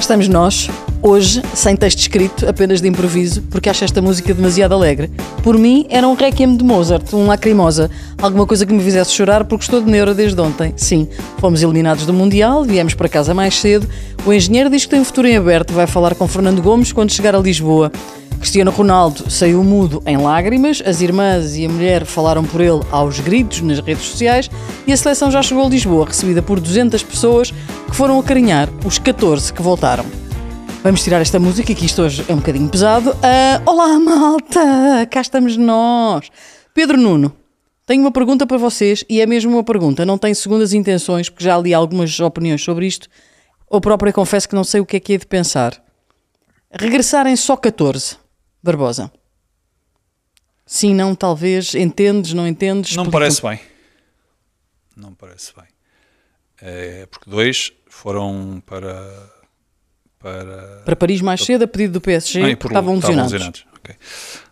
estamos nós, hoje, sem texto escrito, apenas de improviso, porque acho esta música demasiado alegre. Por mim, era um requiem de Mozart, um lacrimosa, alguma coisa que me fizesse chorar porque estou de neura desde ontem. Sim, fomos eliminados do Mundial, viemos para casa mais cedo. O engenheiro diz que tem um futuro em aberto, vai falar com Fernando Gomes quando chegar a Lisboa. Cristiano Ronaldo saiu mudo em lágrimas, as irmãs e a mulher falaram por ele aos gritos nas redes sociais e a seleção já chegou a Lisboa, recebida por 200 pessoas que foram acarinhar os 14 que voltaram. Vamos tirar esta música, que isto hoje é um bocadinho pesado. Uh, olá, malta! Cá estamos nós! Pedro Nuno, tenho uma pergunta para vocês e é mesmo uma pergunta, não tenho segundas intenções, porque já li algumas opiniões sobre isto, ou própria confesso que não sei o que é que é de pensar. Regressarem só 14 Barbosa. Sim, não, talvez. Entendes, não entendes? Não me parece bem. Não me parece bem. É porque dois foram para. Para, para Paris mais cedo, a pedido do PSG, ah, porque estavam lesionados. lesionados. Okay.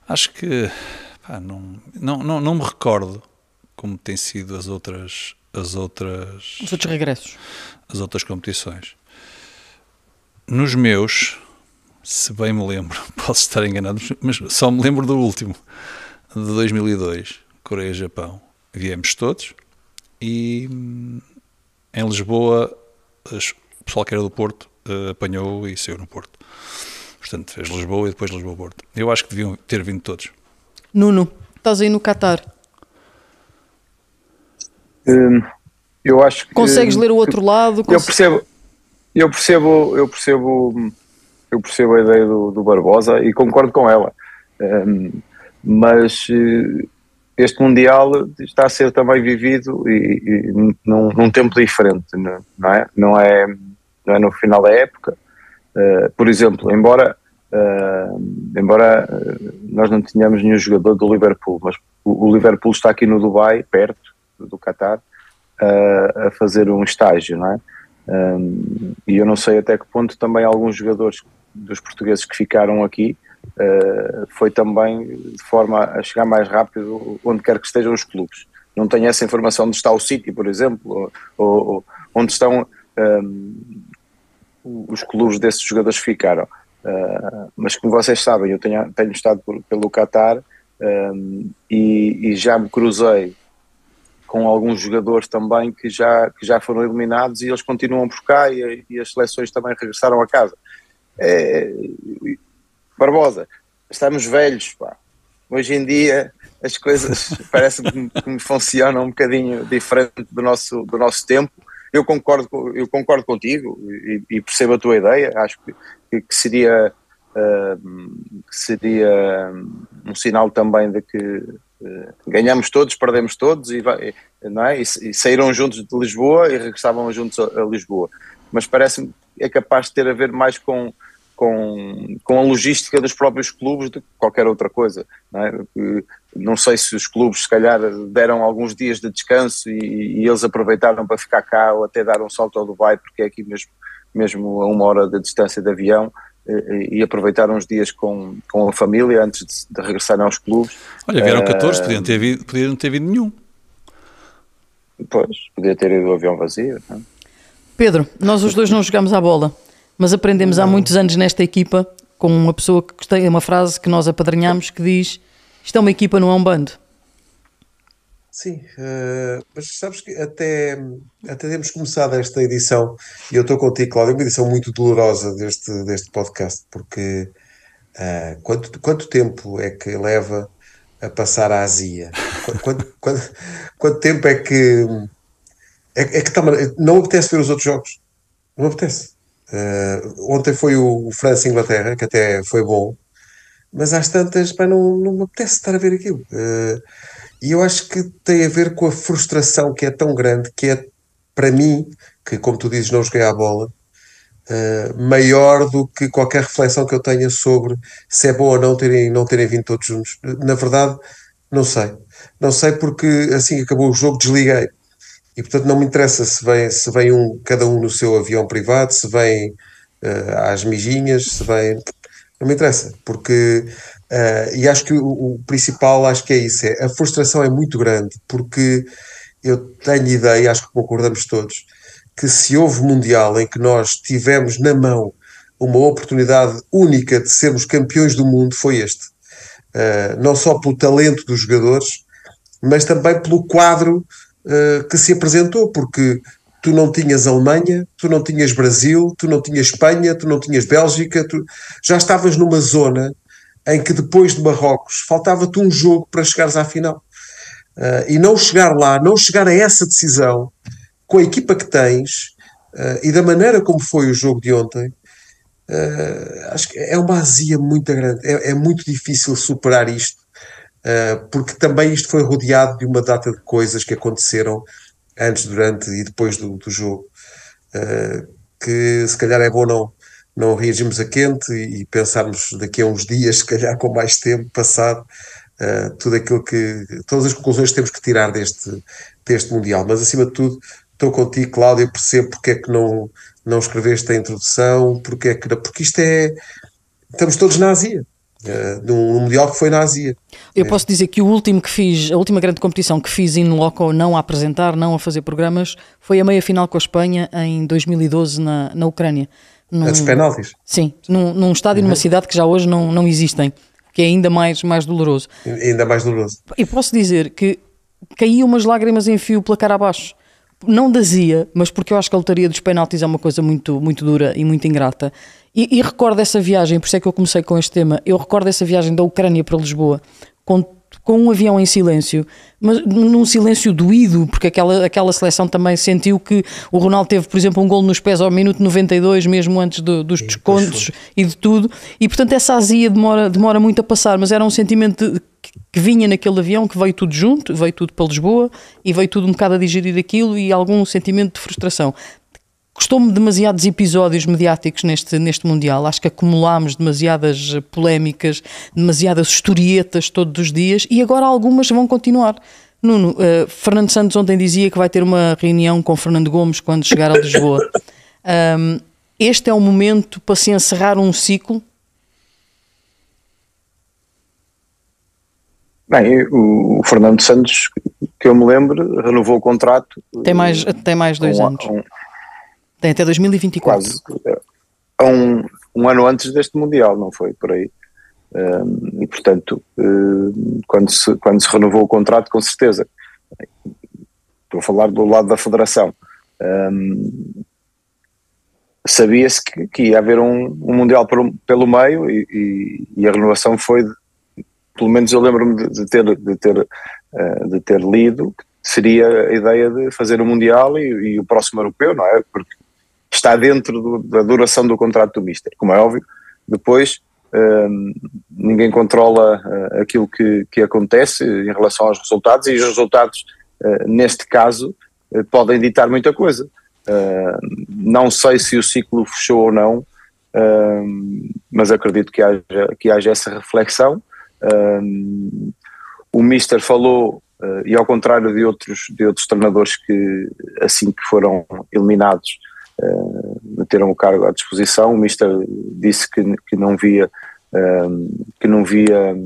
Acho que pá, não, não, não, não me recordo como têm sido as outras as outras os outros regressos as outras competições nos meus se bem me lembro, posso estar enganado, mas só me lembro do último, de 2002, Coreia-Japão. Viemos todos e em Lisboa o pessoal que era do Porto apanhou e saiu no Porto. Portanto, fez Lisboa e depois Lisboa-Porto. Eu acho que deviam ter vindo todos. Nuno, estás aí no Qatar. Hum, eu acho que. Consegues ler o outro lado? Eu percebo, eu percebo, eu percebo eu percebo a ideia do, do Barbosa e concordo com ela. Um, mas eh, este Mundial está a ser também vivido e, e num, num, tempo diferente, não é? Não é, não é no final da época. Uh, por exemplo, embora, uh, embora nós não tenhamos nenhum jogador do Liverpool, mas o, o Liverpool está aqui no Dubai, perto do Qatar, a fazer um estágio, não é? E eu não sei até que ponto também alguns jogadores dos portugueses que ficaram aqui uh, foi também de forma a chegar mais rápido onde quer que estejam os clubes. Não tenho essa informação onde está o City, por exemplo, ou, ou onde estão os clubes desses jogadores ficaram. Uh, mas como vocês sabem, eu tenho, tenho estado por, pelo Qatar um, e, e já me cruzei com alguns jogadores também que já, que já foram eliminados e eles continuam por cá e, e as seleções também regressaram a casa. É, Barbosa, estamos velhos, pá. Hoje em dia as coisas parece que, que funcionam um bocadinho diferente do nosso, do nosso tempo. Eu concordo, eu concordo contigo e, e percebo a tua ideia. Acho que, que seria, uh, seria um sinal também de que uh, ganhamos todos, perdemos todos e, vai, não é? e, e saíram juntos de Lisboa e regressavam juntos a, a Lisboa. Mas parece-me é capaz de ter a ver mais com com, com a logística dos próprios clubes do que qualquer outra coisa. É? Não sei se os clubes, se calhar, deram alguns dias de descanso e, e, eles aproveitaram para ficar cá ou até dar um salto ao Dubai, porque é aqui mesmo, mesmo a uma hora de distância de avião. E, aproveitaram uns dias com, com a família antes de, de regressarem aos clubes. Olha, vieram 14, uh, podiam, ter vindo, podiam não ter vindo nenhum. Pois, podia ter ido o avião vazio. Não? É? Pedro, nós os dois não jogamos à bola. Mas aprendemos há muitos anos nesta equipa com uma pessoa que tem uma frase que nós apadrinhamos que diz: Isto é uma equipa, não é um bando. Sim, uh, mas sabes que até, até temos começado esta edição, e eu estou contigo, Cláudio, uma edição muito dolorosa deste, deste podcast, porque uh, quanto, quanto tempo é que leva a passar a azia? Quanto, quanto, quanto, tempo é que. É, é que tá, não apetece ver os outros jogos? Não apetece. Uh, ontem foi o, o França-Inglaterra, que até foi bom, mas às tantas pá, não, não me apetece estar a ver aquilo. Uh, e eu acho que tem a ver com a frustração que é tão grande, que é para mim, que como tu dizes, não joguei à bola, uh, maior do que qualquer reflexão que eu tenha sobre se é bom ou não terem, não terem vindo todos juntos. Na verdade, não sei. Não sei porque assim que acabou o jogo desliguei e portanto não me interessa se vem, se vem um, cada um no seu avião privado, se vem uh, às mijinhas, se vem. Não me interessa, porque. Uh, e acho que o, o, principal, acho que é isso: é, a frustração é muito grande, porque eu tenho ideia, acho que concordamos todos, que se houve Mundial em que nós tivemos na mão uma oportunidade única de sermos campeões do mundo foi este. Uh, não só pelo talento dos jogadores, mas também pelo quadro uh, que se apresentou, porque tu não tinhas Alemanha, tu não tinhas Brasil, tu não tinhas Espanha, tu não tinhas Bélgica, tu já estavas numa zona em que depois de Marrocos faltava-te um jogo para chegares à final. Uh, e não chegar lá, não chegar a essa decisão com a equipa que tens uh, e da maneira como foi o jogo de ontem, uh, acho que é uma azia muito grande. É, é muito difícil superar isto, porque também isto foi rodeado de uma data de coisas que aconteceram antes, durante e depois do, do jogo, que se calhar é bom não, não reagirmos a quente e, e pensarmos daqui a uns dias, se calhar com mais tempo passado, uh, tudo aquilo que. todas as conclusões que temos que tirar deste, deste Mundial. Mas acima de tudo, estou contigo, Cláudio, percebo porque é que não, não escreveste a introdução, porque é que. porque isto é. estamos todos na Ásia. Uh, num, Mundial que foi na Ásia. Eu é. posso dizer que o último que fiz, a última grande competição que fiz in loco, não a apresentar, não a fazer programas, foi a meia final com a Espanha em 2012 na, na Ucrânia. Num, dos penaltis? Sim, num, num estádio, uhum. numa cidade que já hoje não, não existem que é ainda mais, mais doloroso. Ainda mais doloroso. E posso dizer que caíam umas lágrimas em fio pela cara abaixo. Não dazia, mas porque eu acho que a lotaria dos penaltis é uma coisa muito, muito dura e muito ingrata. E, e recordo essa viagem, por isso é que eu comecei com este tema. Eu recordo essa viagem da Ucrânia para Lisboa, com com um avião em silêncio, mas num silêncio doído, porque aquela, aquela seleção também sentiu que o Ronaldo teve, por exemplo, um gol nos pés ao minuto 92, mesmo antes do, dos descontos e de tudo, e portanto essa azia demora, demora muito a passar, mas era um sentimento de, que vinha naquele avião, que veio tudo junto, veio tudo para Lisboa e veio tudo um bocado a digerir aquilo e algum sentimento de frustração. Gostou-me demasiados episódios mediáticos neste, neste Mundial. Acho que acumulámos demasiadas polémicas, demasiadas historietas todos os dias e agora algumas vão continuar. Nuno, uh, Fernando Santos ontem dizia que vai ter uma reunião com Fernando Gomes quando chegar a Lisboa. Um, este é o momento para se encerrar um ciclo? Bem, o, Fernando Santos, que eu me lembro, renovou o contrato. Tem mais, tem mais dois um, anos. Um, tem até 2024. Quase. É um, um ano antes deste Mundial, não foi? Por aí. Um, e portanto, quando, se, quando se renovou o contrato, com certeza. Estou a falar do lado da Federação. Um, Sabia-se que, que, ia haver um, Mundial por, pelo meio e, e, e, a renovação foi, pelo menos eu lembro-me de, de, ter, de, ter, uh, de ter lido, seria a ideia de fazer o Mundial e, e o próximo europeu, não é? Porque está dentro do, da duração do contrato do Mister, como é óbvio. Depois, um, ninguém controla uh, aquilo que, que acontece em relação aos resultados e os resultados, uh, neste caso, uh, podem ditar muita coisa. não sei se o ciclo fechou ou não, mas acredito que haja, que haja essa reflexão. o Mister falou, e ao contrário de outros, de outros treinadores que, assim que foram eliminados, uh, meteram o cargo à disposição. O Mister disse que, que não via uh, que não via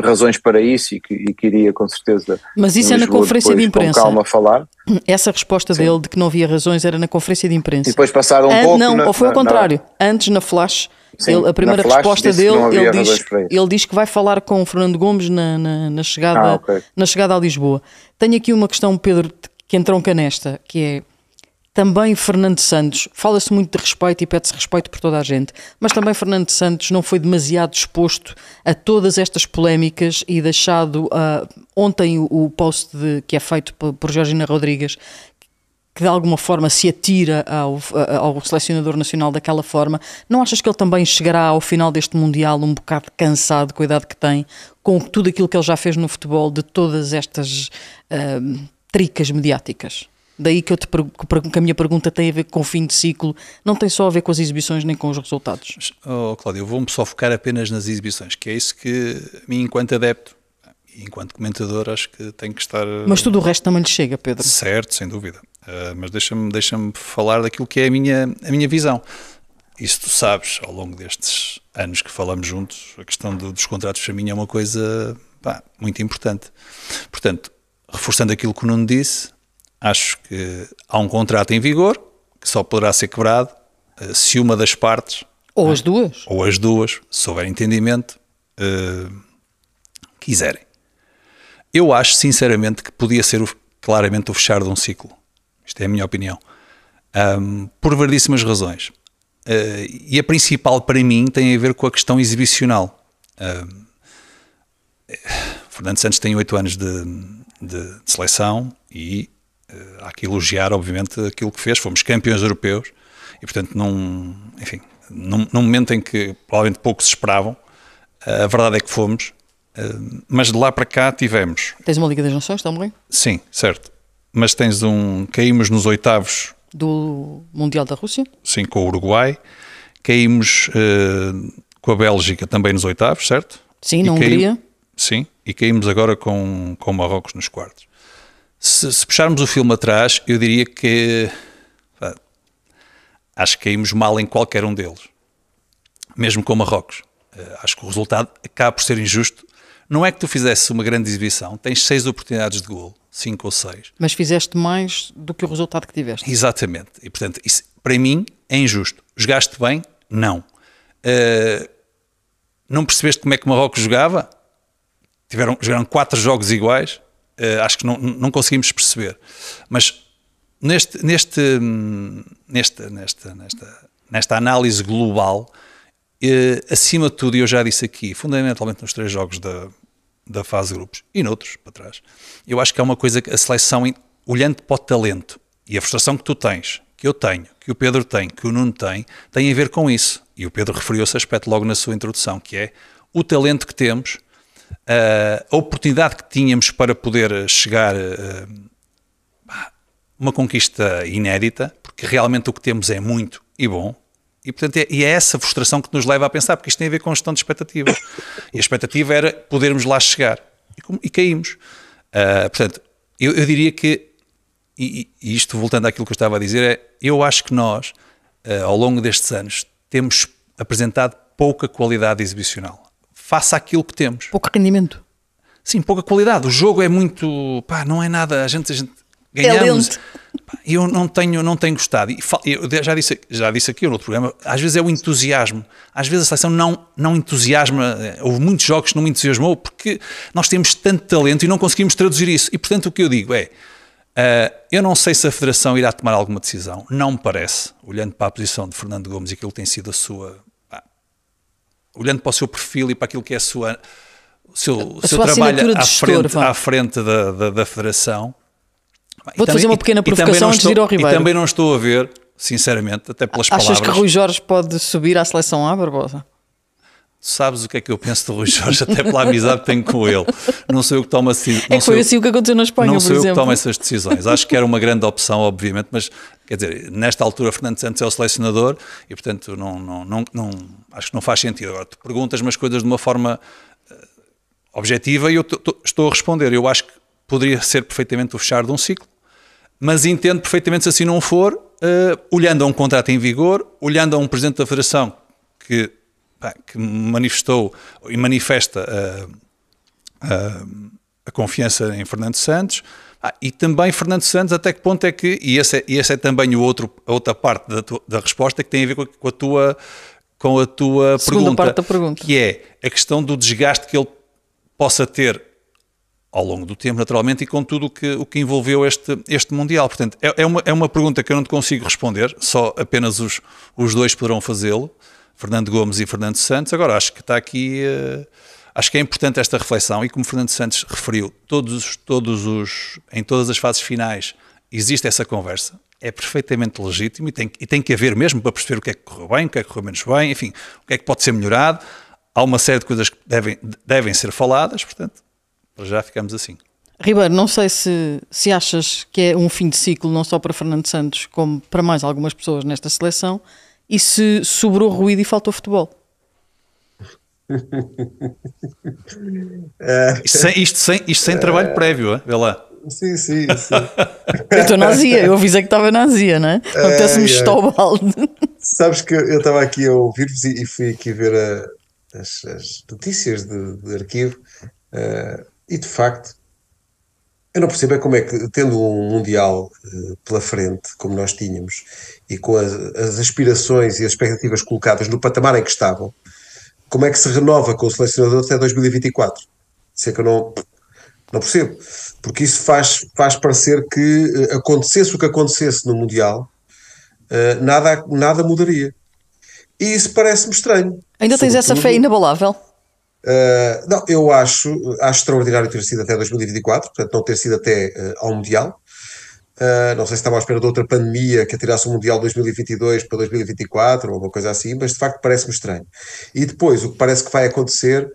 razões para isso e que, e que iria com certeza. Mas isso é na conferência de imprensa. Com calma falar. Essa resposta Sim. dele de que não havia razões era na conferência de imprensa. E depois passaram um An pouco. Não, na, ou foi ao contrário. Na... Antes na flash. Sim, ele, a primeira resposta dele, ele diz, ele diz que vai falar com o Fernando Gomes na, na, na chegada, ah, okay. na chegada a Lisboa. Tenho aqui uma questão, Pedro, que entronca nesta, que é também Fernando Santos, fala-se muito de respeito e pede-se respeito por toda a gente, mas também Fernando Santos não foi demasiado exposto a todas estas polémicas e deixado uh, ontem o, post de, que é feito por, por Georgina Rodrigues, que de alguma forma se atira ao, ao, selecionador nacional daquela forma, não achas que ele também chegará ao final deste Mundial um bocado cansado com a idade que tem, com tudo aquilo que ele já fez no futebol, de todas estas uh, tricas mediáticas? Daí que, eu te, que a minha pergunta tem a ver com o fim de ciclo, não tem só a ver com as exibições nem com os resultados. Oh, Cláudio, eu vou-me só focar apenas nas exibições, que é isso que a mim, enquanto adepto, enquanto comentador, acho que tem que estar. Mas tudo o resto também lhe chega, Pedro. Certo, sem dúvida. Uh, mas deixa-me deixa falar daquilo que é a minha, a minha visão. Isso tu sabes, ao longo destes anos que falamos juntos, a questão do, dos contratos para mim é uma coisa pá, muito importante. Portanto, reforçando aquilo que o Nuno disse, acho que há um contrato em vigor que só poderá ser quebrado eh, se uma das partes Ou as duas. Ou as duas, se houver entendimento, uh, quiserem. Eu acho, sinceramente, que podia ser claramente o fechar de um ciclo. Isto é a minha opinião. Um, por variedíssimas razões. Uh, e a principal para mim tem a ver com a questão exibicional. Uh, Fernando Santos tem oito anos de, de, de, seleção e há que elogiar, obviamente, aquilo que fez. Fomos campeões europeus e, portanto, num, enfim, num, num momento em que provavelmente poucos esperavam, uh, a verdade é que fomos. Uh, mas de lá para cá tivemos. Tens uma Liga das Nações também? Sim, certo. Mas tens um. Caímos nos oitavos do Mundial da Rússia? Sim, com o Uruguai. Caímos uh, com a Bélgica também nos oitavos, certo? Sim, na Hungria. Sim, e caímos agora com, com Marrocos nos quartos. Se, se puxarmos o filme atrás, eu diria que pá, acho que caímos mal em qualquer um deles, mesmo com Marrocos. Uh, acho que o resultado acaba por ser injusto. Não é que tu fizesse uma grande exibição, tens seis oportunidades de gol, cinco ou seis. Mas fizeste mais do que o resultado que tiveste. Exatamente. E portanto, isso para mim é injusto. Jogaste bem? Não. Uh, não percebeste como é que o Marrocos jogava? tiveram, jogaram quatro jogos iguais, uh, acho que não, não conseguimos perceber. Mas neste, neste, nesta, nesta, nesta, nesta análise global, uh, acima de tudo, e eu já disse aqui, fundamentalmente nos três jogos da, da fase de grupos e noutros para trás, eu acho que é uma coisa que a seleção, olhando para o talento e a frustração que tu tens, que eu tenho, que o Pedro tem, que o Nuno tem, tem a ver com isso. E o Pedro referiu esse aspecto logo na sua introdução, que é o talento que temos a oportunidade que tínhamos para poder chegar a uma conquista inédita, porque realmente o que temos é muito e bom, e, portanto, é, e é essa frustração que nos leva a pensar, porque isto tem a ver com gestão de expectativas. E a expectativa era podermos lá chegar. E, e caímos. Uh, portanto, eu, eu, diria que, e, e, isto voltando àquilo que eu estava a dizer, é eu acho que nós, uh, ao longo destes anos, temos apresentado pouca qualidade exibicional face àquilo que temos. Pouco rendimento. Sim, pouca qualidade. O jogo é muito. Pá, não é nada. A gente, a gente ganhamos. É eu não tenho, não tenho gostado. Eu já disse, já disse aqui no outro programa, às vezes é o entusiasmo. Às vezes a seleção não, não entusiasma. Houve muitos jogos que não me entusiasmou porque nós temos tanto talento e não conseguimos traduzir isso. E portanto o que eu digo é. Uh, eu não sei se a Federação irá tomar alguma decisão. Não me parece, olhando para a posição de Fernando Gomes e aquilo que tem sido a sua olhando para o seu perfil e para aquilo que é a sua, o seu, seu trabalho à frente, à frente da, da, da Federação. Vou-te fazer uma pequena provocação antes de ir ao Ribeiro. E também não estou a ver, sinceramente, até pelas Achas palavras... Achas que Rui Jorge pode subir à seleção A, Barbosa? Sabes o que é que eu penso do Rui Jorge, até pela amizade que tenho com ele. Não sou eu que tomo assim. É que foi assim o que aconteceu na Espanha, Não sou eu que tomo essas decisões. Acho que era uma grande opção, obviamente, mas quer dizer, nesta altura Fernando Santos é o selecionador e, portanto, não, não, não, não acho que não faz sentido. Agora, tu perguntas-me as coisas de uma forma uh, objetiva e eu estou a responder. Eu acho que poderia ser perfeitamente o fechar de um ciclo, mas entendo perfeitamente se assim não for, uh, olhando a um contrato em vigor, olhando a um presidente da Federação que que manifestou e manifesta a, a, a confiança em Fernando Santos. Ah, e também Fernando Santos, até que ponto é que, e essa é, esse é também o outro, a outra parte da, tua, da resposta que tem a ver com a, com a tua, com a tua pergunta, parte da pergunta, que é a questão do desgaste que ele possa ter ao longo do tempo, naturalmente, e com tudo o que, o que envolveu este, este Mundial. Portanto, é, é, uma, é uma pergunta que eu não te consigo responder, só apenas os, os dois poderão fazê-lo. Fernando Gomes e Fernando Santos. Agora, acho que está aqui. Uh, acho que é importante esta reflexão e como Fernando Santos referiu, todos, todos os, em todas as fases finais existe essa conversa, é perfeitamente legítimo e tem, e tem que haver mesmo para perceber o que é que correu bem, o que é que correu menos bem, enfim, o que é que pode ser melhorado. Há uma série de coisas que devem, devem ser faladas, portanto, já ficamos assim. Ribeiro, não sei se, se achas que é um fim de ciclo, não só para Fernando Santos, como para mais algumas pessoas nesta seleção, e se sobrou ruído e faltou futebol? isto, sem, isto, sem, isto sem trabalho prévio, vê lá. Sim, sim, sim. eu estou na Azia, eu avisei que estava na Azia, não é? Apetece-me é, é. o balde. Sabes que eu estava aqui a ouvir-vos e, fui aqui ver a, as, as, notícias de, de arquivo uh, e de facto Eu não percebo é como é que, tendo um Mundial uh, pela frente, como nós tínhamos, e com as, as, aspirações e as expectativas colocadas no patamar em que estavam, como é que se renova com o selecionador até 2024? Isso é que eu não, não percebo. Porque isso faz, faz parecer que uh, acontecesse o que acontecesse no Mundial, uh, nada, nada mudaria. E isso parece-me estranho. Ainda tens essa fé inabalável? Uh, não, eu acho, acho extraordinário ter sido até 2024, portanto, não ter sido até uh, ao Mundial. Uh, não sei se estava à espera de outra pandemia que atirasse o Mundial 2022 para 2024 ou alguma coisa assim, mas de facto parece-me estranho. E depois, o que parece que vai acontecer,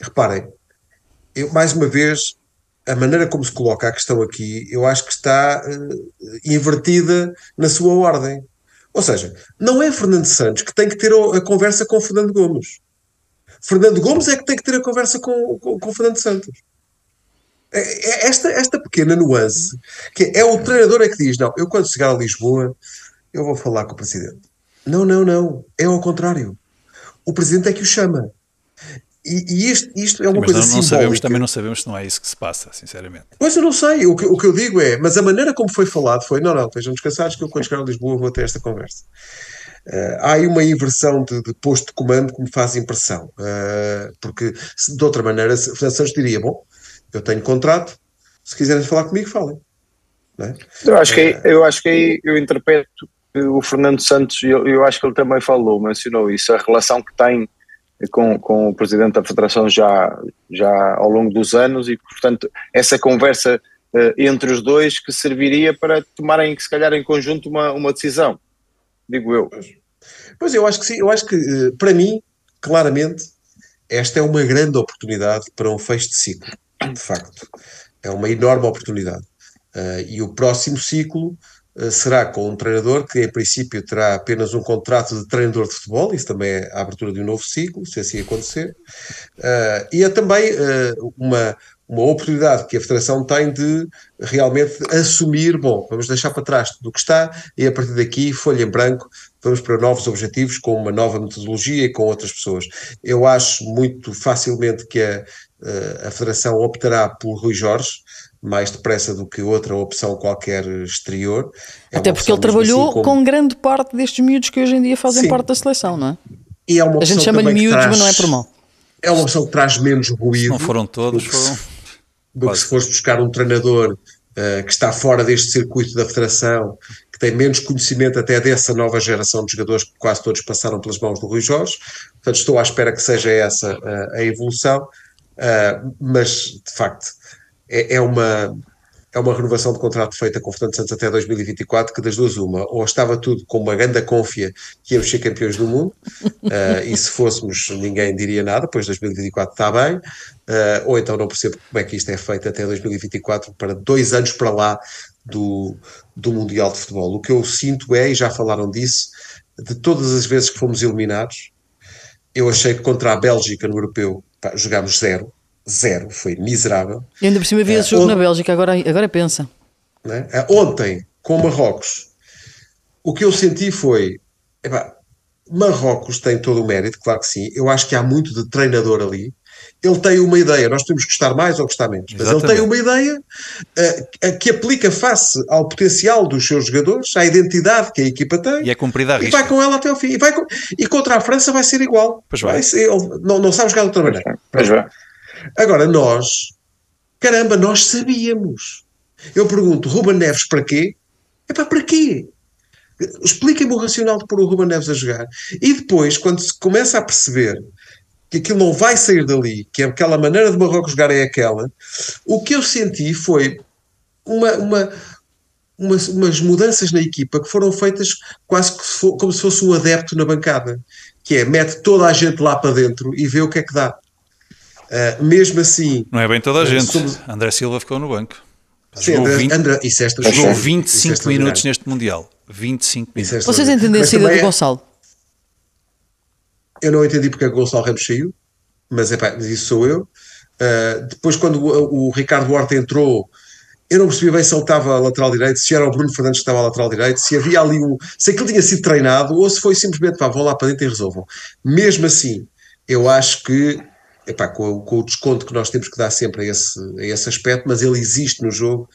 reparem, eu, mais uma vez, a maneira como se coloca a questão aqui, eu acho que está invertida na sua ordem. Ou seja, não é Fernando Santos que tem que ter a conversa com Fernando Gomes. Fernando Gomes é que tem que ter a conversa com, com, com Fernando Santos. É, é esta, esta pequena nuance, que é o treinador é que diz: Não, eu quando chegar a Lisboa, eu vou falar com o presidente. Não, não, não. É ao contrário. O presidente é que o chama. E, e isto, isto, é uma Sim, coisa não, não sabemos, também não sabemos se não é isso que se passa, sinceramente. Pois eu não sei. O que, o que eu digo é, mas a maneira como foi falado foi: não, não, estejam descansados que eu quando chegar a Lisboa vou ter esta conversa. Uh, há aí uma inversão de, de, posto de comando que me faz impressão, uh, porque se, de outra maneira, Fernando Santos diria: Bom, eu tenho contrato, se quiserem falar comigo, falem. É? Eu, acho que aí, uh, eu acho que aí eu interpreto o Fernando Santos, eu, eu acho que ele também falou, mencionou isso, a relação que tem com, com o presidente da Federação já, já ao longo dos anos e, portanto, essa conversa entre os dois que serviria para tomarem, se calhar, em conjunto uma, uma decisão digo eu. Pois eu acho que sim, eu acho que eh, para mim, claramente, esta é uma grande oportunidade para um fecho de ciclo, de facto. É uma enorme oportunidade. Uh, e o próximo ciclo uh, será com um treinador que, em princípio, terá apenas um contrato de treinador de futebol, isso também é a abertura de um novo ciclo, se assim acontecer. Uh, e é também uma, uma oportunidade que a Federação tem de realmente assumir, bom, vamos deixar para trás tudo o que está e a partir daqui, folha em branco, vamos para novos objetivos com uma nova metodologia e com outras pessoas. Eu acho muito facilmente que a, eh, a Federação optará por Rui Jorge, mais depressa do que outra opção qualquer exterior. É Até porque ele trabalhou assim como... com grande parte destes miúdos que hoje em dia fazem Sim. parte da seleção, não é? E é uma a gente chama-lhe miúdos, traz... mas não é por mal. É uma opção que traz menos ruído. Se não foram todos, foram do que se fores buscar um treinador uh, que está fora deste circuito da federação, que tem menos conhecimento até dessa nova geração de jogadores que quase todos passaram pelas mãos do Rui Jorge. Portanto, estou à espera que seja essa uh, a evolução, uh, mas de facto é, é uma é uma renovação de contrato feita com Fernando Santos até 2024, que das duas uma, ou estava tudo com uma grande confia que íamos ser campeões do mundo, uh, e se fôssemos ninguém diria nada, pois 2024 está bem, uh, ou então não percebo como é que isto é feito até 2024, para dois anos para lá do, do Mundial de Futebol. O que eu sinto é, e já falaram disso, de todas as vezes que fomos eliminados, eu achei que contra a Bélgica no Europeu pá, jogámos zero, zero, foi miserável. E ainda por cima havia esse jogo na Bélgica, agora, agora pensa. Né? Ontem, com Marrocos, o que eu senti foi. Epá, Marrocos tem todo o mérito, claro que sim. Eu acho que há muito de treinador ali. Ele tem uma ideia, nós temos que gostar mais ou gostar menos, mas Exatamente. ele tem uma ideia uh, que aplica face ao potencial dos seus jogadores, à identidade que a equipa tem. E é cumprida a E vai com ela até ao fim. E, vai com, e contra a França vai ser igual. Pois vai. vai ser, não, não sabe jogar de outra maneira. Pois vai. Agora, nós, caramba, nós sabíamos. Eu pergunto, Ruben Neves para quê? É para para quê? Expliquem-me o racional de pôr o Ruben Neves a jogar. E depois, quando se começa a perceber que aquilo não vai sair dali, que aquela maneira de Marrocos jogar é aquela, o que eu senti foi uma, uma, umas, umas mudanças na equipa que foram feitas quase como se fosse um adepto na bancada, que é mete toda a gente lá para dentro e vê o que é que dá. Uh, mesmo assim. Não é bem toda a gente. Somos... André Silva ficou no banco. Sim, jogou, André, 20, André, isso é jogou 25 isso é minutos neste Mundial. 25 minutos. É Vocês entenderam a saída do é... Gonçalo? Eu não entendi porque é o Gonçalo Ramos saiu, mas, epá, isso sou eu. Uh, depois, quando o, o, Ricardo Horta entrou, eu não percebi bem se ele estava a lateral direito, se era o Bruno Fernandes que estava a lateral direito, se havia ali um. se aquilo tinha sido treinado ou se foi simplesmente, pá, vão lá para dentro e resolvam. Mesmo assim, eu acho que epá, com, com, o desconto que nós temos que dar sempre a esse, a esse aspecto, mas ele existe no jogo.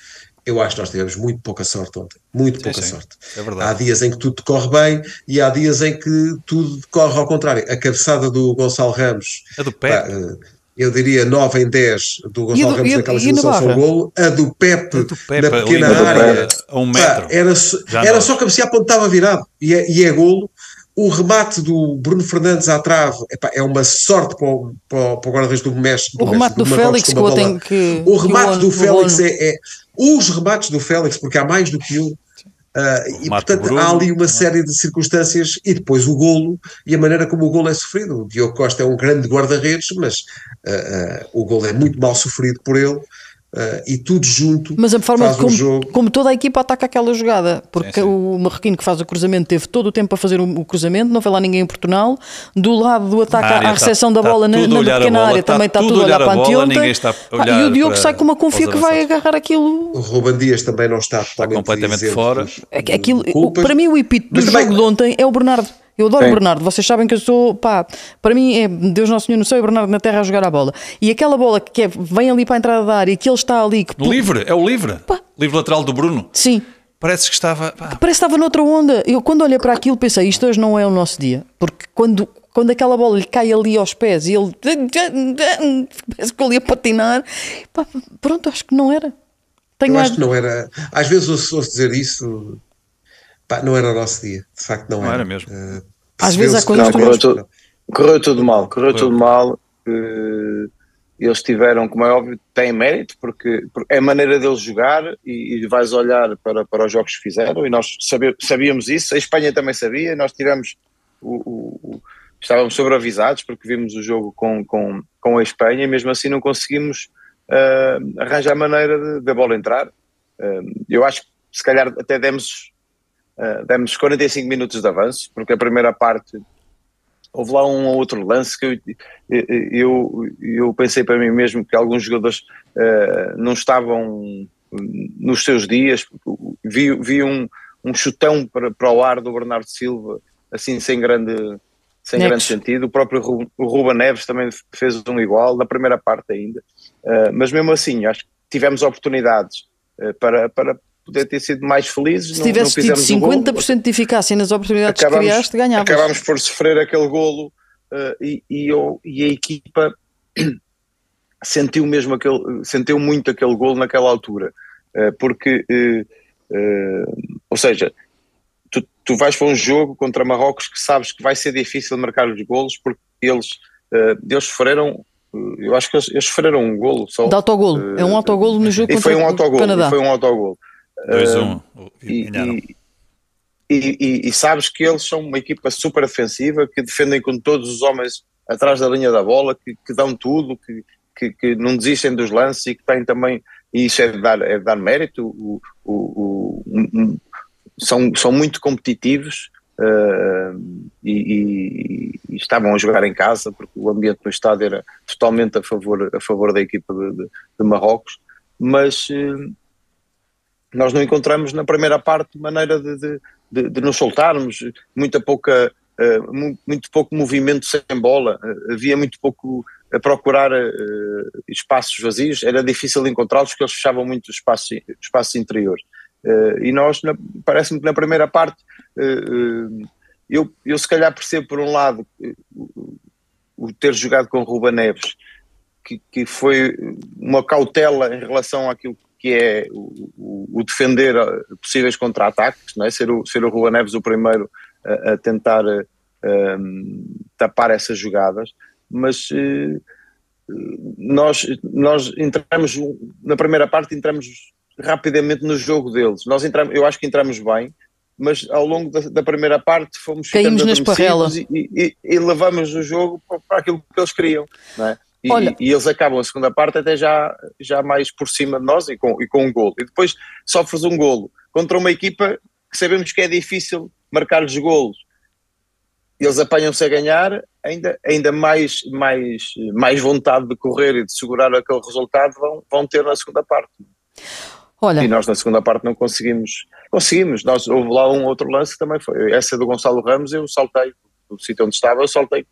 Eu acho que nós tivemos muito pouca sorte ontem, muito sim, pouca sim, sorte. É há dias em que tudo corre bem e há dias em que tudo corre ao contrário. A cabeçada do Gonçalo Ramos. A do Pepe. Eh, eu diria 9 em 10 do Gonçalo do, Ramos e, naquela situação só golo, a do Pepe, a do Pepe na pequena área, a um metro. Pá, era, era só cabecear ponto estava virado e é, e é golo o remate do Bruno Fernandes à trave epá, é uma sorte para o, para para o guarda-redes do Messi. O remate do, do Félix que, tem que. O remate do Félix é, é, Os remates do Félix, porque há mais do que um. Uh, e portanto Bruno, há ali uma é? série de circunstâncias e depois o golo e a maneira como o golo é sofrido. O Diogo Costa é um grande guarda-redes, mas uh, uh, o golo é muito mal sofrido por ele Uh, e tudo junto. Mas a forma como, como, toda a equipa ataca aquela jogada, porque sim, sim. o Marroquino que faz o cruzamento teve todo o tempo para fazer o, o cruzamento, não foi lá ninguém importuná-lo. Do lado do ataque à recepção tá, da bola na, na pequena bola, área tá também está tudo a olhar para a anteontem. Ah, e o Diogo sai com uma confia que vai agarrar aquilo. O Ruben Dias também não está, está completamente fora. Aquilo, para mim, o epito do jogo de ontem é o Bernardo. Eu adoro Sim. o Bernardo, vocês sabem que eu sou, pá, para mim é Deus Nosso Senhor no céu e Bernardo na terra a jogar a bola. E aquela bola que é, vem ali para a entrada da área e que ele está ali. Que, livre, é o livre. Pá. Livre lateral do Bruno. Sim. Parece que estava. Pá. Parece que estava noutra onda. Eu quando olhei para aquilo pensei, isto hoje não é o nosso dia. Porque quando, quando aquela bola lhe cai ali aos pés e ele parece que ele ia patinar, pá, pronto, acho que não era. Tenho eu acho que não era. Às vezes ouço dizer isso, Pá, não era o nosso dia, de facto não, não era. era mesmo. Uh, Às vezes há coisas não, correu, tudo, correu tudo mal, correu tudo mal. Uh, eles tiveram, como é óbvio, têm mérito, porque, porque é a maneira deles jogar e, e, vais olhar para, para os jogos que fizeram e nós sabíamos isso, a Espanha também sabia, nós tivemos o, o, o, estávamos sobreavisados porque vimos o jogo com, com, com a Espanha e mesmo assim não conseguimos uh, arranjar maneira de, a bola entrar. Uh, eu acho que se calhar até demos Uh, demos 45 minutos de avanço, porque a primeira parte houve lá um ou outro lance que eu, eu, eu pensei para mim mesmo que alguns jogadores uh, não estavam nos seus dias. Vi, vi um, um chutão para, para o ar do Bernardo Silva, assim sem grande, sem grande sentido. O próprio o Ruba Neves também fez um igual, na primeira parte ainda. Uh, mas mesmo assim, acho que tivemos oportunidades para, para, poder ter sido mais felizes. Se tivesse tido 50% de eficácia nas oportunidades acabamos, que criaste, ganhavas. Acabámos por sofrer aquele golo uh, e, e, eu, e a equipa sentiu mesmo aquele, sentiu muito aquele golo naquela altura, uh, porque, uh, ou seja, tu, tu vais para um jogo contra Marrocos que sabes que vai ser difícil marcar os golos porque eles, eles sofreram eu acho que eles, eles sofreram um golo só. De autogolo. é um autogolo no jogo e contra foi um autogolo, Canadá. Foi um autogolo. 2-1. Uh, e, e, e, e, sabes que eles são uma equipa super defensiva, que defendem com todos os homens atrás da linha da bola, que, que dão tudo, que, que, que, não desistem dos lances e que têm também, e isso é de dar, é de dar mérito, o, o, o, são, são muito competitivos uh, e, e, estavam a jogar em casa, porque o ambiente no estádio era totalmente a favor, a favor da equipa de, de, de Marrocos, mas. Uh, nós não encontramos na primeira parte maneira de, de, de, de nos soltarmos, muita pouca, uh, muito pouco movimento sem bola, uh, havia muito pouco a procurar uh, espaços vazios, era difícil encontrá-los porque eles fechavam muito os espaços, espaços interiores. e nós, parece-me que na primeira parte, eu, eu se calhar percebo por um lado o ter jogado com Ruba Neves, que, que foi uma cautela em relação àquilo que é o, o defender possíveis contra-ataques, é? ser, o, ser o Rua Neves o primeiro a, a tentar um, tapar essas jogadas, mas uh, nós, nós entramos, na primeira parte entramos rapidamente no jogo deles, nós entramos, eu acho que entramos bem, mas ao longo da, da primeira parte fomos Caímos nas parrelas e, e, e, levamos o jogo para, aquilo que eles queriam, não é? E, Olha, e, eles acabam a segunda parte até já, já mais por cima de nós e com, e com um golo. E depois sofres um golo contra uma equipa que sabemos que é difícil marcar-lhes golos. Eles apanham-se a ganhar, ainda, ainda mais, mais, mais vontade de correr e de segurar aquele resultado vão, vão ter na segunda parte. Olha. E nós na segunda parte não conseguimos. Conseguimos, nós, houve lá um outro lance que também foi. Essa do Gonçalo Ramos, eu saltei do sítio onde estava, eu saltei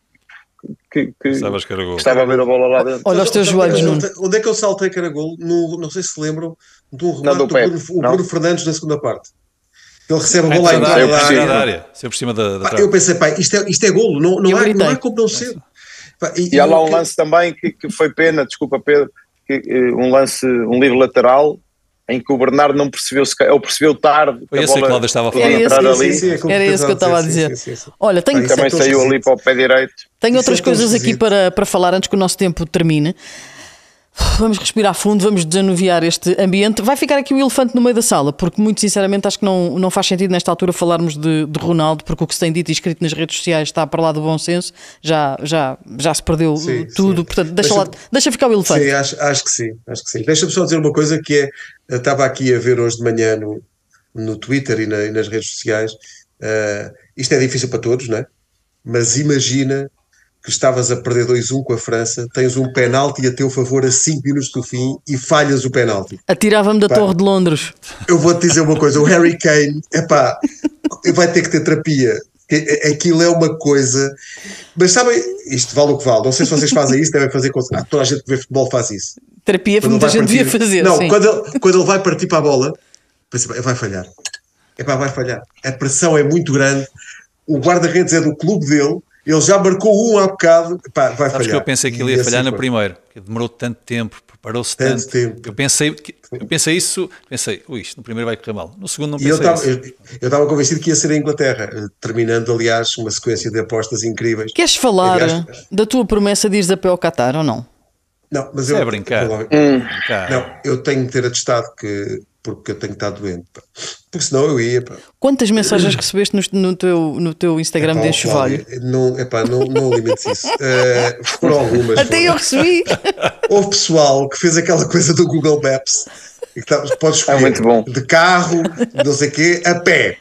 que, que, que que estava a ver a bola lá dentro. Olha os teus Onde- joelhos, Nuno. Onde é que eu saltei que era gol? No, não sei se se lembram de um remate do do, Pepe, Bruno? Bruno Fernandes na segunda parte. Ele recebe a bola da entrada área, da área. Ser por cima da, da Pá, eu pensei, pá, isto é, isto é golo, não, não, há, não há como não ser. Pá, E há lá um que- lance também que, que foi pena, desculpa Pedro, que, eh, um lance, um livre lateral, em que o Bernardo não percebeu, ele percebeu tarde. Foi esse que Cláudio estava a falar. Era esse, ali. sim, Era isso que eu estava a dizer. sim, sim, sim. Olha, tenho, isso Também saiu ali para o pé direito. tenho Isso outras coisas aqui para, para falar antes que o nosso tempo termine. Vamos respirar fundo, vamos desanuviar este ambiente. Vai ficar aqui o elefante no meio da sala, porque muito sinceramente acho que não, não faz sentido nesta altura falarmos de, de Ronaldo, porque o que se tem dito e escrito nas redes sociais está para lá do bom senso, já, já, já se perdeu Sim, tudo. sim. Portanto, deixa, Deixa- lá, deixa ficar o elefante. Sim, acho, acho que sim, acho que sim. Deixa-me só dizer uma coisa que é, eu estava aqui a ver hoje de manhã no, no Twitter e, na- e nas redes sociais, eh, isto é difícil para todos, não é? Mas imagina que estavas a perder 2-1 com a França, tens um penalti a teu favor a 5 minutos do fim e falhas o penalti. Atirava-me da Pá. Torre de Londres. Eu vou-te dizer uma coisa, o Harry Kane, epá, vai ter que ter terapia. Que Aquilo é uma coisa. Mas sabem, isto vale o que vale. Não sei se vocês fazem isso, devem fazer com. Ah, toda a gente que vê futebol faz isso. Terapia, Quando muita gente devia partir- fazer. Não, sim. quando ele, quando ele vai partir para a bola, pensa, "Pá, vai falhar. Epá, vai falhar. A pressão é muito grande. O guarda-redes é do clube dele. Ele já marcou um há bocado. Epá, vai Sabes falhar. que eu pensei que ele E ia assim falhar na foi. primeira, que demorou tanto tempo, preparou-se Tanto tanto. tempo. Eu pensei, que- eu pensei isso, pensei, ui, isto no primeiro vai correr mal. No segundo não E eu pensei estava isso. eu, estava convencido que ia ser a Inglaterra, eh, terminando, aliás, uma sequência de apostas incríveis. Queres falar Aliás- da tua promessa de ires a pé ao Qatar ou não? Não, mas Isso eu, é brincar. eu- Cá. Não, eu tenho que ter atestado que porque eu tenho que estar doente. pá. Porque senão eu ia. Pá. Quantas mensagens recebeste no, no teu, no teu Instagram Epá, de enxovalho? Não, epá, não, não alimentes isso. Eh, foram algumas. Até foram. eu recebi. Houve pessoal que fez aquela coisa do Google Maps e que tá, podes escolher É muito bom. de carro, não sei o quê, a pé.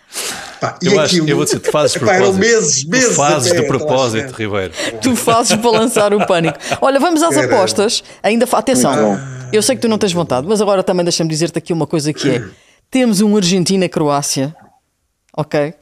Pá, e Eu, acho, aquilo, eu vou dizer, tu fazes epá, propósito. meses, meses. tu fazes de propósito. Ribeiro. Tu fazes para lançar o pânico. Olha, vamos às Caramba. apostas. Ainda Atenção, Muito eu sei que tu não tens vontade, mas agora também deixa-me dizer-te aqui uma coisa que é: temos um Argentina-Croácia, ok?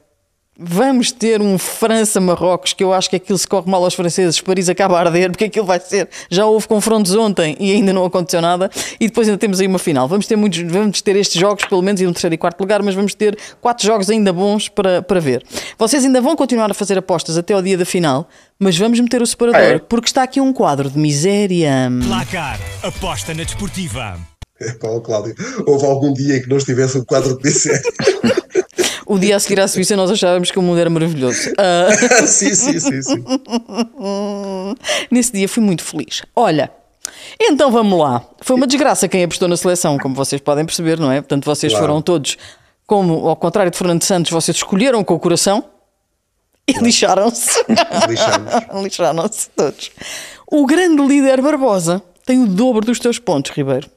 Vamos ter um França-Marrocos, que eu acho que aquilo se corre mal aos franceses, Paris acaba a arder, porque aquilo vai ser. Já houve confrontos ontem e ainda não aconteceu nada, e depois ainda temos aí uma final. Vamos ter, muitos, vamos ter estes jogos, pelo menos, e no terceiro e quarto lugar, mas vamos ter quatro jogos ainda bons para, para ver. Vocês ainda vão continuar a fazer apostas até ao dia da final, mas vamos meter o separador, é? porque está aqui um quadro de miséria. Placar. Aposta na desportiva. Ó, Cláudio, houve algum dia em que nós tivesse um quadro de BC. O dia a seguir à Suíça nós achávamos que o mundo era maravilhoso. Ah, sim, sim, sim, sim. Nesse dia fui muito feliz. Olha, então vamos lá. Foi uma desgraça quem apostou na seleção, como vocês podem perceber, não é? Portanto, vocês Claro. foram todos, como ao contrário de Fernando Santos, vocês escolheram com o coração e lixaram-se. Lixaram-se todos. O grande líder Barbosa tem o dobro dos teus pontos, Ribeiro.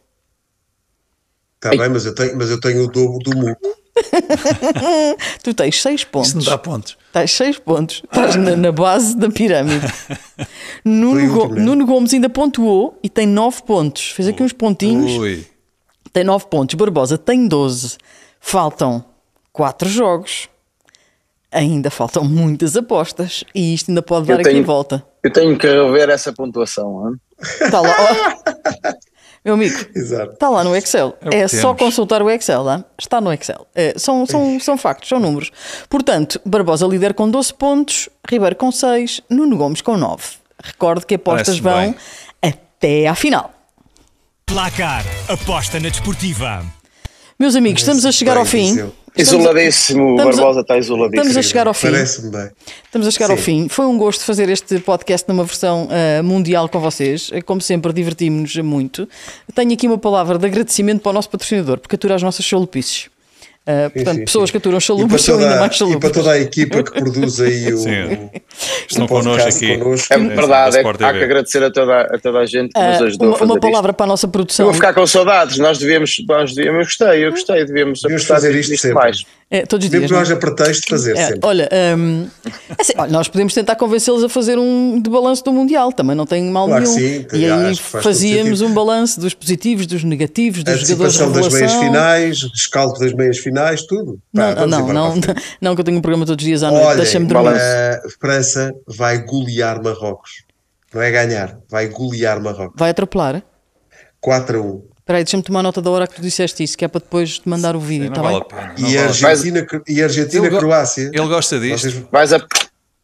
Está bem, mas eu, tenho, mas eu tenho o dobro do mu. Tu tens 6 pontos. Isso não dá pontos. Estás 6 pontos. Estás na, na base da pirâmide. Nuno, Go-? Nuno Gomes ainda pontuou e tem 9 pontos. Fez aqui uns pontinhos. Ui. Tem 9 pontos. Barbosa tem 12. Faltam 4 jogos. Ainda faltam muitas apostas. E isto ainda pode dar Eu aqui tenho- a volta. Eu tenho que rever essa pontuação. hein? Está lá. Meu amigo, Exato. Está lá no Excel. É É, só temos. consultar o Excel. hein? Está no Excel. É, são, são, são factos, são números. Portanto, Barbosa líder com 12 pontos, Ribeiro com 6, Nuno Gomes com 9. Recordo que apostas vão até à final. Placar. Aposta na desportiva. Meus amigos, estamos a chegar ao fim. Viseu. Isoladíssimo, a- Barbosa está isoladíssimo. Estamos a chegar ao fim. Parece-me bem. Estamos a chegar ao Sim. fim. Foi um gosto fazer este podcast numa versão ah, mundial com vocês. Como sempre, divertimos-nos muito. Tenho aqui uma palavra de agradecimento para o nosso patrocinador, porque atura as nossas chalupices. Ah, portanto, sim, pessoas sim. que aturam E chalupas são ainda mais e chalupas. para toda a equipa que produz aí o, Sim. Estão connosco aqui. connosco. É Sim, verdade, da é há que agradecer a toda, a toda a gente que nos Ah, ajudou uma, a fazer uma isto. palavra para a nossa Eu produção. vou ficar com saudades, nós devíamos, nós devíamos, eu gostei, eu gostei, devíamos, Devíamos fazer isto sempre. mais. É, todos os dias. que não não é? haja pretexto de fazer É, sempre. olha, hum, assim, olha, nós podemos tentar convencê-los a fazer um de balanço do Mundial, também não tem mal Claro que nenhum. sim, e aí fazíamos um balanço dos positivos, dos negativos, dos jogadores de Antecipação das meias revelação. finais, rescaldo das meias finais, tudo. Pá, Não, não, não, não, não, que eu tenho um programa todos os dias à noite, Olhem, deixa-me dormir. a França vai golear Marrocos. Não é ganhar, vai golear Marrocos. Vai atropelar? 4 a 1. Espera aí, deixa-me tomar nota da hora que tu disseste isso, que é para depois te mandar o vídeo, está bem? pena. E a. Argentina, e a Argentina Ele Croácia. Ele gosta disto. Vocês- Vais a,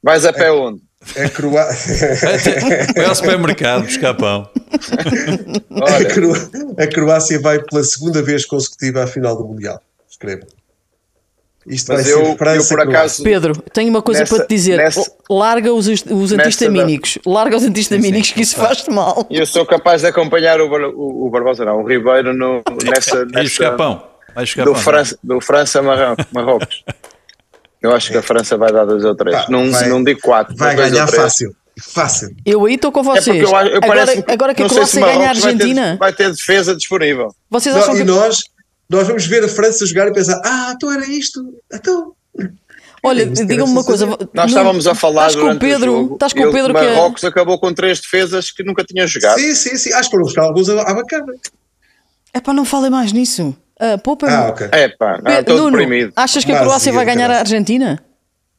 vais a pé onde? a, Croácia Vai ao supermercado buscar pão. a, Olha, Cro- a Croácia vai pela segunda vez consecutiva à final do Mundial. Escreva. Isto mas vai eu, ser eu por acaso. Pedro, tenho uma coisa Nessa- para te dizer. nessa- Larga os, os antihistamínicos. Larga os antihistamínicos, que isso faz-te mal. Eu sou capaz de acompanhar o, o, o Barbosa, não, o Ribeiro no, nessa. Nessa do. França, do França Marrocos. Marrocos. Eu acho que a França vai dar dois ou três. Pá, não, vai- não digo quatro. Vai mas dois ganhar fácil. Fácil. Eu aí estou com É vocês. eu, acho- eu agora, agora que a não Croácia ganha a Marrocos vai ter- Argentina, Vai ter, defesa disponível. vocês Não, acham e que. nós, nós vamos ver a França jogar e pensar: ah, então era isto. Então. Olha, diga-me uma coisa. Nós não- estávamos a falar Estás com o durante Pedro, o jogo. estás com o ele- Pedro que é. Marrocos acabou com três defesas que nunca tinha jogado. Sim, sim, sim. Acho que foram buscar alguns à bacana. É pá, não falem mais nisso. Ah, poupa-me. Ah, ok. É pá, estou deprimido. achas que a Croácia vai ganhar a. Argentina?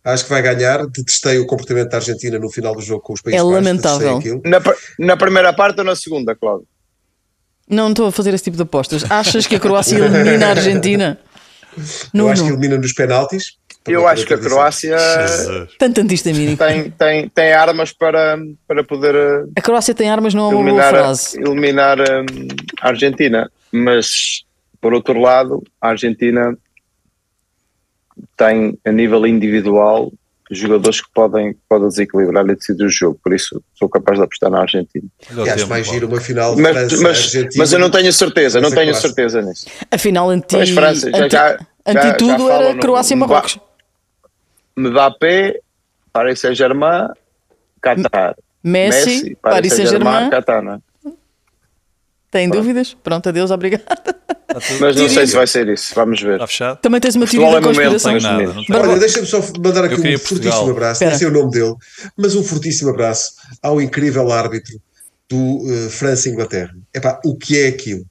Acho que vai ganhar. Detestei o comportamento da Argentina no final do jogo com os Países É lamentável. Na, na primeira parte ou na segunda, Cláudio? Não estou a fazer esse tipo de apostas. Achas que a Croácia elimina a Argentina? Eu acho que Nuno, elimina nos penaltis. Eu acho que a Croácia tanto antihistamínico. tem, tem, tem armas para, para poder eh, A Croácia tem armas, não é uma boa eliminar, frase. eliminar eh, a Argentina. Mas, por outro lado, a Argentina tem, a nível individual, jogadores que podem, podem desequilibrar e decidir o jogo. Por isso, sou capaz de apostar na Argentina. E acho mais giro uma final de Mas, França mas, Argentina. mas eu não tenho certeza, não tenho Croácia. certeza nisso. Afinal, anti, Pois, França, já- anti, já- já- anti já tudo falam era no- Croácia e Marrocos. Mbappé, Paris Saint-Germain, Qatar. Messi, Paris Saint-Germain. Qatar, é? Tem dúvidas? Pronto, adeus, obrigado. Mas não sei se vai ser isso, vamos ver. Está fechado? Também tens uma teoria da é momento, conspiração. Não nada. Não Olha, deixa-me só mandar aqui um fortíssimo abraço, nem sei o nome dele, mas um fortíssimo abraço ao incrível árbitro do eh, França-Inglaterra. Epá, o que é aquilo?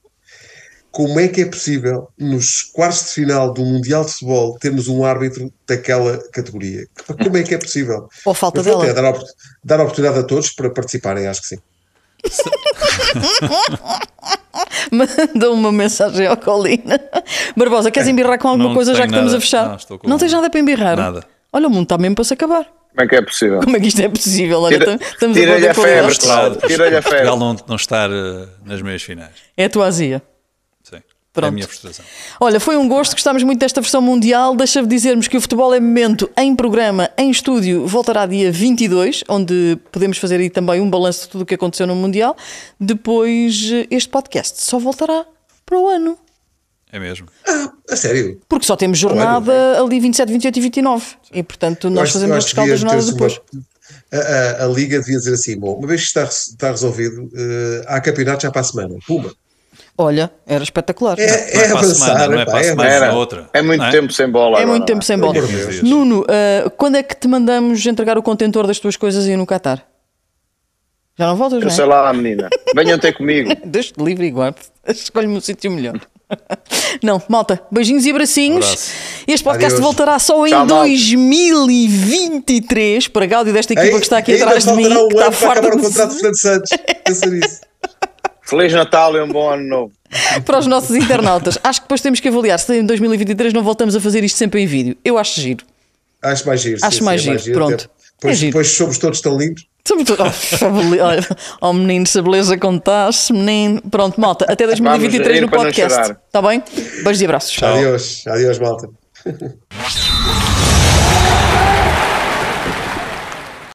Como é que é possível, nos quartos de final do Mundial de Futebol, termos um árbitro daquela categoria? Como é que é possível? Ou falta Mas dela. é dar, op- dar oportunidade a todos para participarem, acho que sim. Manda uma mensagem ao Colina. Barbosa, queres embirrar com alguma Não coisa já que estamos nada. a fechar? Não, estou com- tens nada para embirrar? Nada. Olha, o mundo está mesmo para se acabar. Como é que é possível? Como é que isto é possível? Olha, Tira- tam- estamos a tira-lhe perder a febre, a Portugal não, não estar eh, nas meias finais. É a tua azia. Sim. É Pronto. a minha frustração. Olha, foi um gosto, gostámos muito desta versão mundial. Deixa-me dizermos que o Futebol é Momento em programa, em estúdio, voltará dia 22, onde podemos fazer aí também um balanço de tudo o que aconteceu no Mundial. Depois, este podcast só voltará para o ano. É mesmo. A sério? Porque só temos jornada ali 27, 28 e 29. E, portanto, nós acho- fazemos acho da devia jornada depois. uma- a, a- a Liga devia dizer assim: bom, uma vez que está, está resolvido, eh, há campeonato já para a semana. Puma. Olha, era espetacular. É, Não é é para a avançar. semana, não é epá, para a é semana, avançar. é outra. É muito não tempo sem bola. É agora, muito tempo sem bola. De. Nuno, ah, quando é que te mandamos entregar o contentor das tuas coisas aí no Qatar? Já não voltas, Eu não sei é? lá, menina. Venham ter comigo. Deixa-te livre e guarde. Escolhe-me um sítio melhor. Não, malta, beijinhos e abracinhos. Abraço. Este podcast Adeus. voltará só em Tchau, malta. 2023 para Gáudio desta equipa Ei, que está aqui atrás de mim, está farta acabar o de contrato de Fernando Santos. Pensa nisso. Feliz Natal e um bom ano novo. para os nossos internautas. Acho que depois temos que avaliar se em 2023 não voltamos a fazer isto sempre em vídeo. Eu acho giro. Acho mais giro. Acho sim, mais sim, é giro, pronto. até- É giro. depois somos todos tão lindos. Somos todos- Oh, bele- olha, oh menino, se a beleza contasse, menino. Pronto, malta, até 2023 rir no podcast. Está bem? Beijos e abraços. Adeus, adeus, malta.